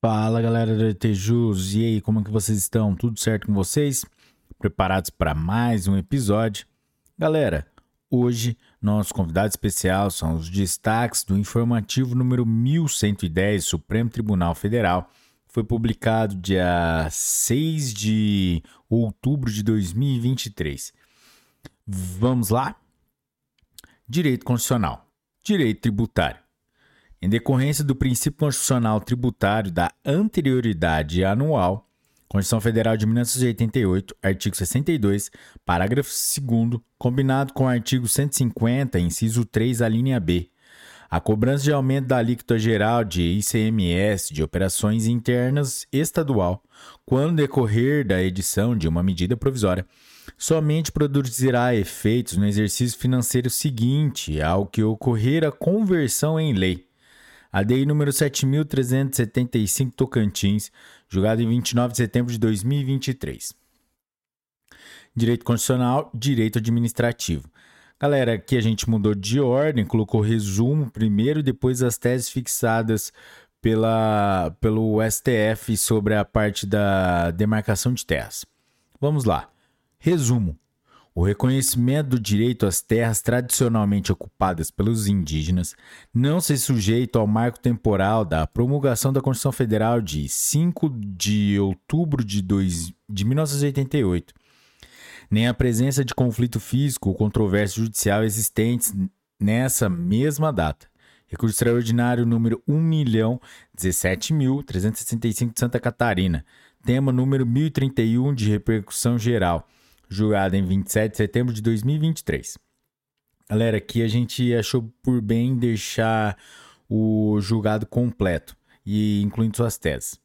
Fala galera do ETJus, e aí, como é que vocês estão? Tudo certo com vocês? Preparados para mais um episódio? Galera, hoje nosso convidado especial são os destaques do informativo número 1110 Supremo Tribunal Federal. Foi publicado dia 6 de outubro de 2023. Vamos lá? Direito Constitucional, Direito Tributário. Em decorrência do princípio constitucional tributário da anterioridade anual, Constituição Federal de 1988, artigo 62, parágrafo 2, combinado com o artigo 150, inciso 3, a linha B, a cobrança de aumento da alíquota geral de ICMS de operações internas estadual, quando decorrer da edição de uma medida provisória, somente produzirá efeitos no exercício financeiro seguinte ao que ocorrer a conversão em lei ADI número 7.375 Tocantins, julgado em 29 de setembro de 2023. Direito Constitucional, Direito Administrativo. Galera, aqui a gente mudou de ordem, colocou resumo primeiro depois as teses fixadas pela, pelo STF sobre a parte da demarcação de terras. Vamos lá. Resumo. O reconhecimento do direito às terras tradicionalmente ocupadas pelos indígenas não se sujeito ao marco temporal da promulgação da Constituição Federal de 5 de outubro de, dois, de 1988, nem à presença de conflito físico ou controvérsia judicial existentes nessa mesma data. Recurso extraordinário número 1.017.365 de Santa Catarina. Tema número 1031 de repercussão geral julgada em 27 de setembro de 2023. Galera, aqui a gente achou por bem deixar o julgado completo e incluindo suas teses.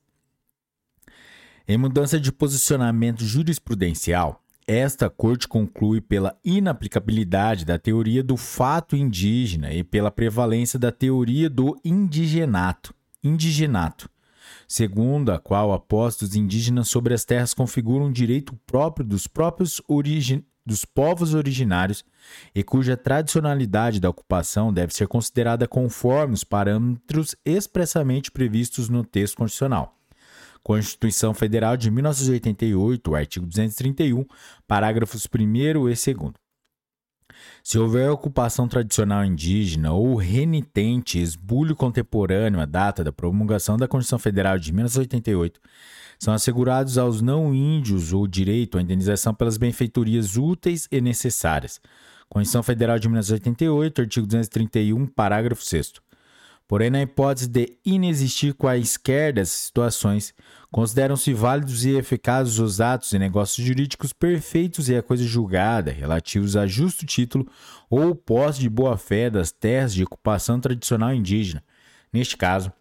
Em mudança de posicionamento jurisprudencial, esta corte conclui pela inaplicabilidade da teoria do fato indígena e pela prevalência da teoria do indigenato, indigenato segundo a qual dos indígenas sobre as terras configura um direito próprio dos próprios origi dos povos originários e cuja tradicionalidade da ocupação deve ser considerada conforme os parâmetros expressamente previstos no texto constitucional. Constituição Federal de 1988, artigo 231, parágrafos 1 e 2. Se houver ocupação tradicional indígena ou renitente esbulho contemporâneo à data da promulgação da Constituição Federal de 1988, são assegurados aos não índios o direito à indenização pelas benfeitorias úteis e necessárias. Constituição Federal de 1988, artigo 231, parágrafo 6 Porém, na hipótese de inexistir quaisquer dessas situações, consideram-se válidos e eficazes os atos e negócios jurídicos perfeitos e a coisa julgada, relativos a justo título ou posse de boa-fé das terras de ocupação tradicional indígena. Neste caso,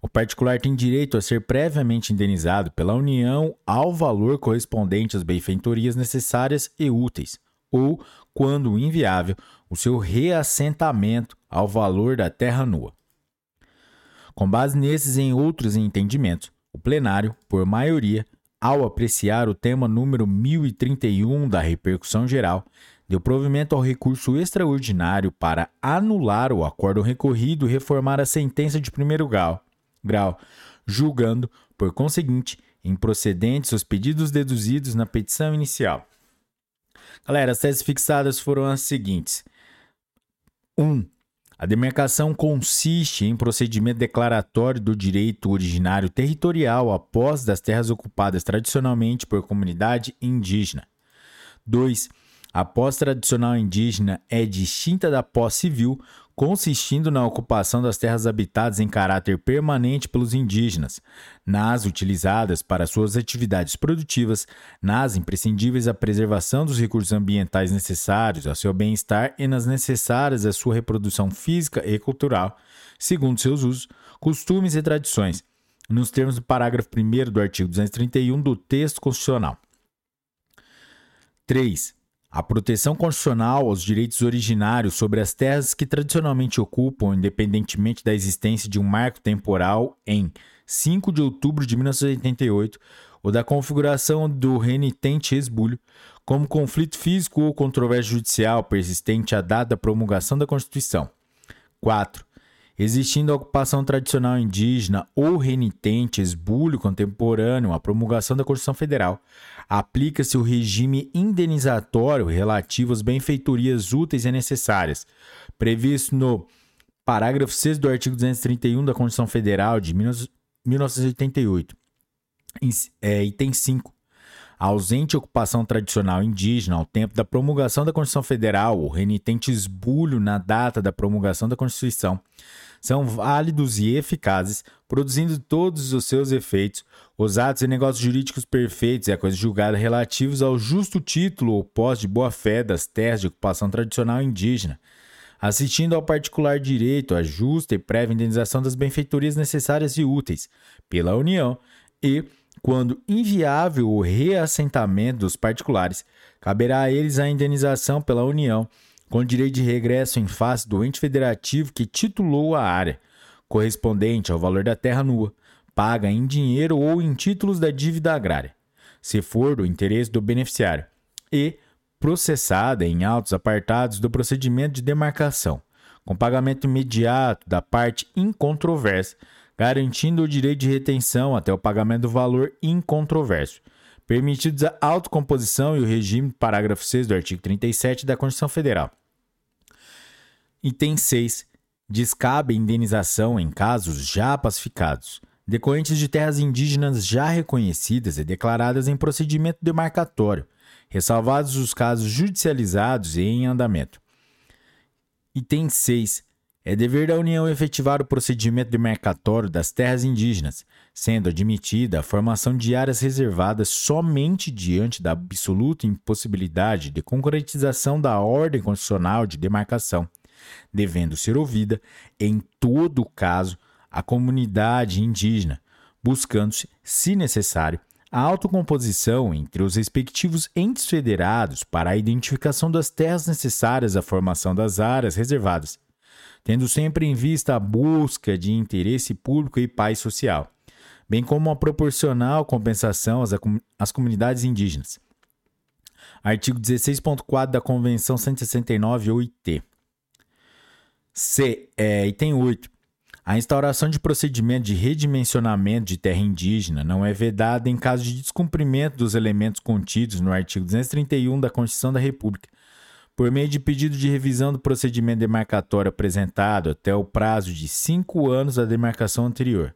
o particular tem direito a ser previamente indenizado pela União ao valor correspondente às benfeitorias necessárias e úteis, ou, quando inviável, o seu reassentamento ao valor da terra nua. Com base nesses e em outros entendimentos, o plenário, por maioria, ao apreciar o tema número 1031 da repercussão geral, deu provimento ao recurso extraordinário para anular o acordo recorrido e reformar a sentença de primeiro grau, grau julgando, por conseguinte, improcedentes os pedidos deduzidos na petição inicial. Galera, as teses fixadas foram as seguintes: 1. Um, a demarcação consiste em procedimento declaratório do direito originário territorial após das terras ocupadas tradicionalmente por comunidade indígena. 2. A posse tradicional indígena é distinta da posse civil, consistindo na ocupação das terras habitadas em caráter permanente pelos indígenas, nas utilizadas para suas atividades produtivas, nas imprescindíveis à preservação dos recursos ambientais necessários ao seu bem-estar e nas necessárias à sua reprodução física e cultural, segundo seus usos, costumes e tradições, nos termos do parágrafo 1 do artigo 231 do texto constitucional. 3. A proteção constitucional aos direitos originários sobre as terras que tradicionalmente ocupam, independentemente da existência de um marco temporal em 5 de outubro de 1988, ou da configuração do renitente esbulho, como conflito físico ou controvérsia judicial persistente à data da promulgação da Constituição. 4. Existindo a ocupação tradicional indígena ou renitente, esbulho contemporâneo à promulgação da Constituição Federal, aplica-se o regime indenizatório relativo às benfeitorias úteis e necessárias, previsto no parágrafo 6 do artigo 231 da Constituição Federal de 1988, é, item 5. A ausente ocupação tradicional indígena ao tempo da promulgação da Constituição Federal, o renitente esbulho na data da promulgação da Constituição, são válidos e eficazes, produzindo todos os seus efeitos, os atos e negócios jurídicos perfeitos e a coisa julgada relativos ao justo título ou pós de boa-fé das terras de ocupação tradicional indígena, assistindo ao particular direito à justa e prévia indenização das benfeitorias necessárias e úteis pela União e, quando inviável o reassentamento dos particulares, caberá a eles a indenização pela União com direito de regresso em face do ente federativo que titulou a área, correspondente ao valor da terra nua, paga em dinheiro ou em títulos da dívida agrária, se for do interesse do beneficiário, e processada em autos apartados do procedimento de demarcação, com pagamento imediato da parte incontroversa, garantindo o direito de retenção até o pagamento do valor incontroverso, permitidos a autocomposição e o regime parágrafo 6 do artigo 37 da Constituição Federal. Item 6. Descabe indenização em casos já pacificados, decorrentes de terras indígenas já reconhecidas e declaradas em procedimento demarcatório, ressalvados os casos judicializados e em andamento. Item 6. É dever da União efetivar o procedimento demarcatório das terras indígenas, sendo admitida a formação de áreas reservadas somente diante da absoluta impossibilidade de concretização da ordem constitucional de demarcação devendo ser ouvida, em todo caso, a comunidade indígena, buscando-se, se necessário, a autocomposição entre os respectivos entes federados para a identificação das terras necessárias à formação das áreas reservadas, tendo sempre em vista a busca de interesse público e paz social, bem como a proporcional compensação às, às comunidades indígenas. Artigo 16.4 da Convenção 169 OIT. C. É, item 8. A instauração de procedimento de redimensionamento de terra indígena não é vedada em caso de descumprimento dos elementos contidos no artigo 231 da Constituição da República, por meio de pedido de revisão do procedimento demarcatório apresentado até o prazo de cinco anos da demarcação anterior,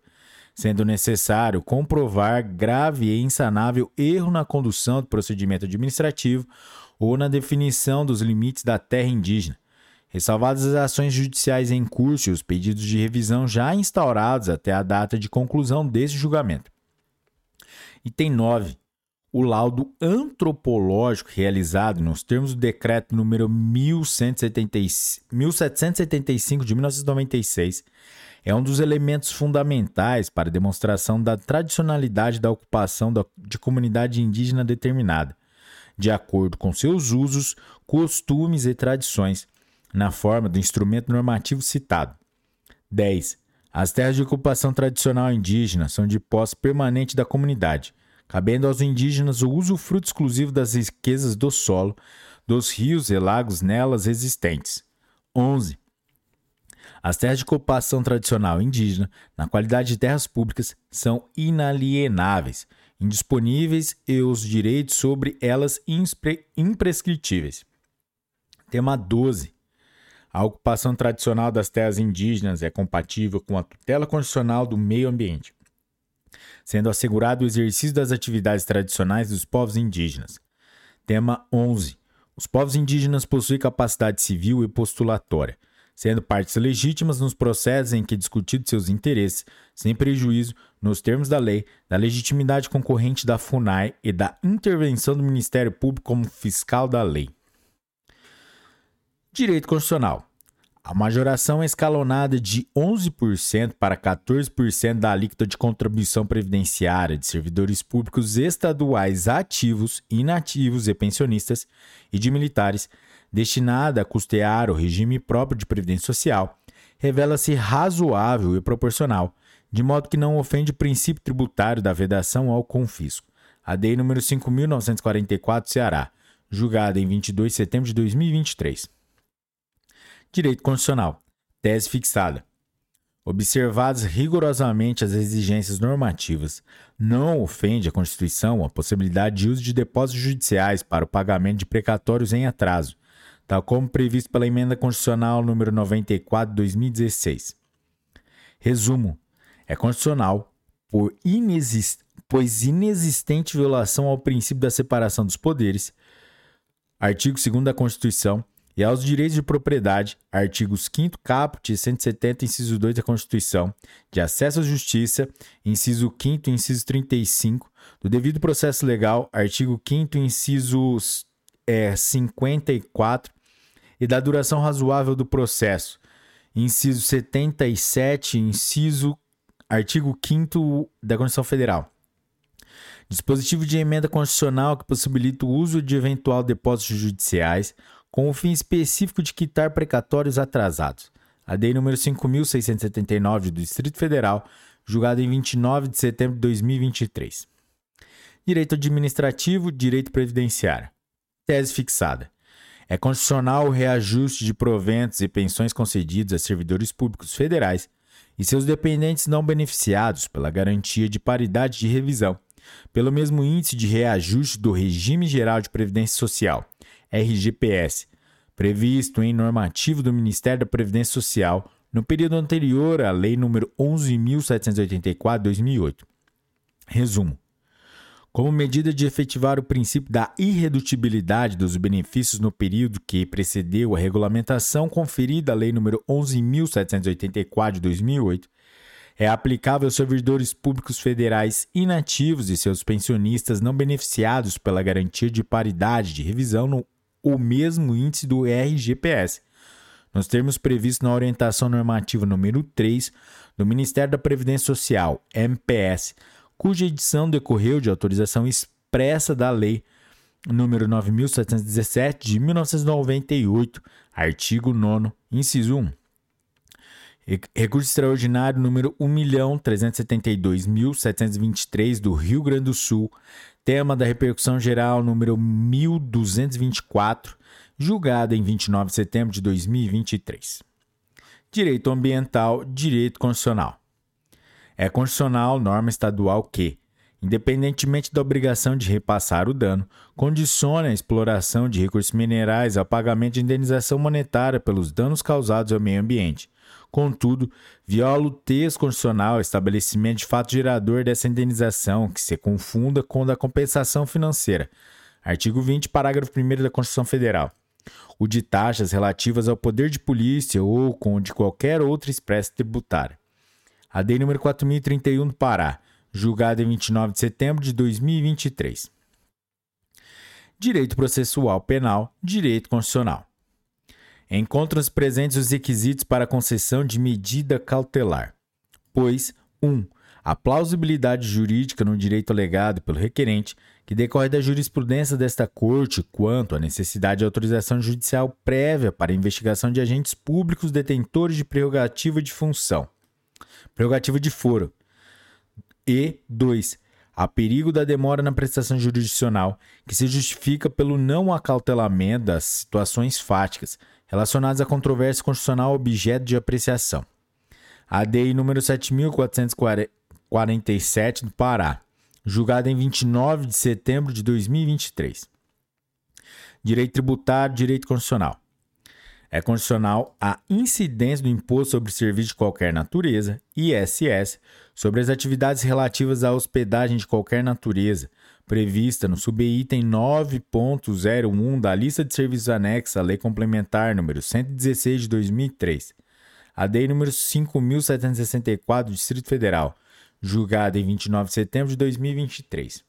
sendo necessário comprovar grave e insanável erro na condução do procedimento administrativo ou na definição dos limites da terra indígena ressalvadas as ações judiciais em curso e os pedidos de revisão já instaurados até a data de conclusão desse julgamento. Item 9. O laudo antropológico realizado nos termos do decreto número 1775 de 1996 é um dos elementos fundamentais para a demonstração da tradicionalidade da ocupação de comunidade indígena determinada, de acordo com seus usos, costumes e tradições, na forma do instrumento normativo citado. 10. As terras de ocupação tradicional indígena são de posse permanente da comunidade, cabendo aos indígenas o uso fruto exclusivo das riquezas do solo, dos rios e lagos nelas existentes. 11. As terras de ocupação tradicional indígena, na qualidade de terras públicas, são inalienáveis, indisponíveis e os direitos sobre elas impre imprescritíveis. Tema 12. A ocupação tradicional das terras indígenas é compatível com a tutela constitucional do meio ambiente, sendo assegurado o exercício das atividades tradicionais dos povos indígenas. Tema 11. Os povos indígenas possuem capacidade civil e postulatória, sendo partes legítimas nos processos em que discutidos seus interesses, sem prejuízo, nos termos da lei, da legitimidade concorrente da FUNAI e da intervenção do Ministério Público como fiscal da lei. Direito Constitucional. A majoração é escalonada de 11% para 14% da alíquota de contribuição previdenciária de servidores públicos estaduais ativos, inativos e pensionistas e de militares, destinada a custear o regime próprio de previdência social, revela-se razoável e proporcional, de modo que não ofende o princípio tributário da vedação ao confisco. A DEI número 5.944, Ceará, julgada em 22 de setembro de 2023. Direito Constitucional. Tese fixada. observadas rigorosamente as exigências normativas, não ofende a Constituição a possibilidade de uso de depósitos judiciais para o pagamento de precatórios em atraso, tal como previsto pela Emenda Constitucional número 94 de 2016. Resumo: é constitucional por inexist... pois inexistente violação ao princípio da separação dos poderes, artigo 2 da Constituição, e aos direitos de propriedade, artigos 5 caput e 170, inciso 2 da Constituição, de acesso à justiça, inciso 5 inciso 35, do devido processo legal, artigo 5 inciso é, 54, e da duração razoável do processo, inciso 77, inciso artigo 5 da Constituição Federal. Dispositivo de emenda constitucional que possibilita o uso de eventual depósitos judiciais com o fim específico de quitar precatórios atrasados. A DEI número 5.679 do Distrito Federal, julgada em 29 de setembro de 2023. Direito administrativo, direito previdenciário. Tese fixada. É constitucional o reajuste de proventos e pensões concedidos a servidores públicos federais e seus dependentes não beneficiados pela garantia de paridade de revisão, pelo mesmo índice de reajuste do Regime Geral de Previdência Social, RGPS, previsto em normativo do Ministério da Previdência Social no período anterior à Lei nº 11.784/2008. Resumo: como medida de efetivar o princípio da irredutibilidade dos benefícios no período que precedeu a regulamentação conferida à Lei nº 11.784/2008, é aplicável aos servidores públicos federais inativos e seus pensionistas não beneficiados pela garantia de paridade de revisão no o mesmo índice do RGPS, nos termos previstos na orientação normativa número 3 do Ministério da Previdência Social, MPS, cuja edição decorreu de autorização expressa da Lei número 9717 de 1998, artigo 9 inciso 1. Recurso extraordinário número 1.372.723 do Rio Grande do Sul, tema da repercussão geral número 1224, julgada em 29 de setembro de 2023. Direito ambiental, direito constitucional. É constitucional norma estadual que, independentemente da obrigação de repassar o dano, condiciona a exploração de recursos minerais ao pagamento de indenização monetária pelos danos causados ao meio ambiente, Contudo, viola o texto constitucional estabelecimento de fato gerador dessa indenização, que se confunda com da compensação financeira. Artigo 20, parágrafo 1 da Constituição Federal. O de taxas relativas ao poder de polícia ou com de qualquer outra espécie tributária. A Lei número 4031 do Pará, julgada em 29 de setembro de 2023. Direito processual penal, direito constitucional. Encontram-se presentes os requisitos para concessão de medida cautelar, pois 1. Um, a plausibilidade jurídica no direito alegado pelo requerente, que decorre da jurisprudência desta Corte quanto à necessidade de autorização judicial prévia para investigação de agentes públicos detentores de prerrogativa de função, prerrogativa de foro. E 2. A perigo da demora na prestação jurisdicional, que se justifica pelo não acautelamento das situações fáticas, relacionados à controvérsia constitucional objeto de apreciação. A DEI número 7447 do Pará, julgada em 29 de setembro de 2023. Direito tributário, direito constitucional. É constitucional a incidência do imposto sobre serviço de qualquer natureza, ISS, sobre as atividades relativas à hospedagem de qualquer natureza, prevista no subitem 9.01 da lista de serviços anexa à Lei Complementar número 116 de 2003, a Lei número 5.764 do Distrito Federal, julgada em 29 de setembro de 2023.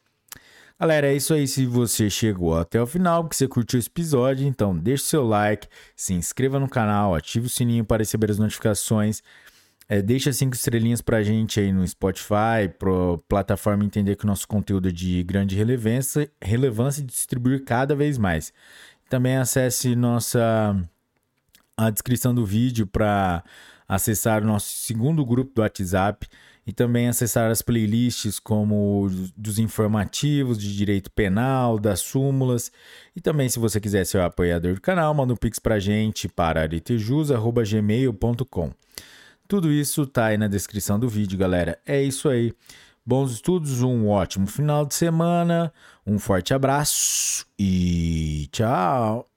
Galera, é isso aí. Se você chegou até o final, que você curtiu esse episódio, então deixe seu like, se inscreva no canal, ative o sininho para receber as notificações. É, deixa cinco estrelinhas pra gente aí no Spotify, pro plataforma entender que o nosso conteúdo é de grande relevância, relevância e distribuir cada vez mais. Também acesse nossa a descrição do vídeo para acessar o nosso segundo grupo do WhatsApp e também acessar as playlists como dos informativos de direito penal, das súmulas. E também, se você quiser ser o apoiador do canal, manda um pix pra gente para aretejus.gmail.com. Tudo isso tá aí na descrição do vídeo, galera. É isso aí. Bons estudos, um ótimo final de semana, um forte abraço e tchau!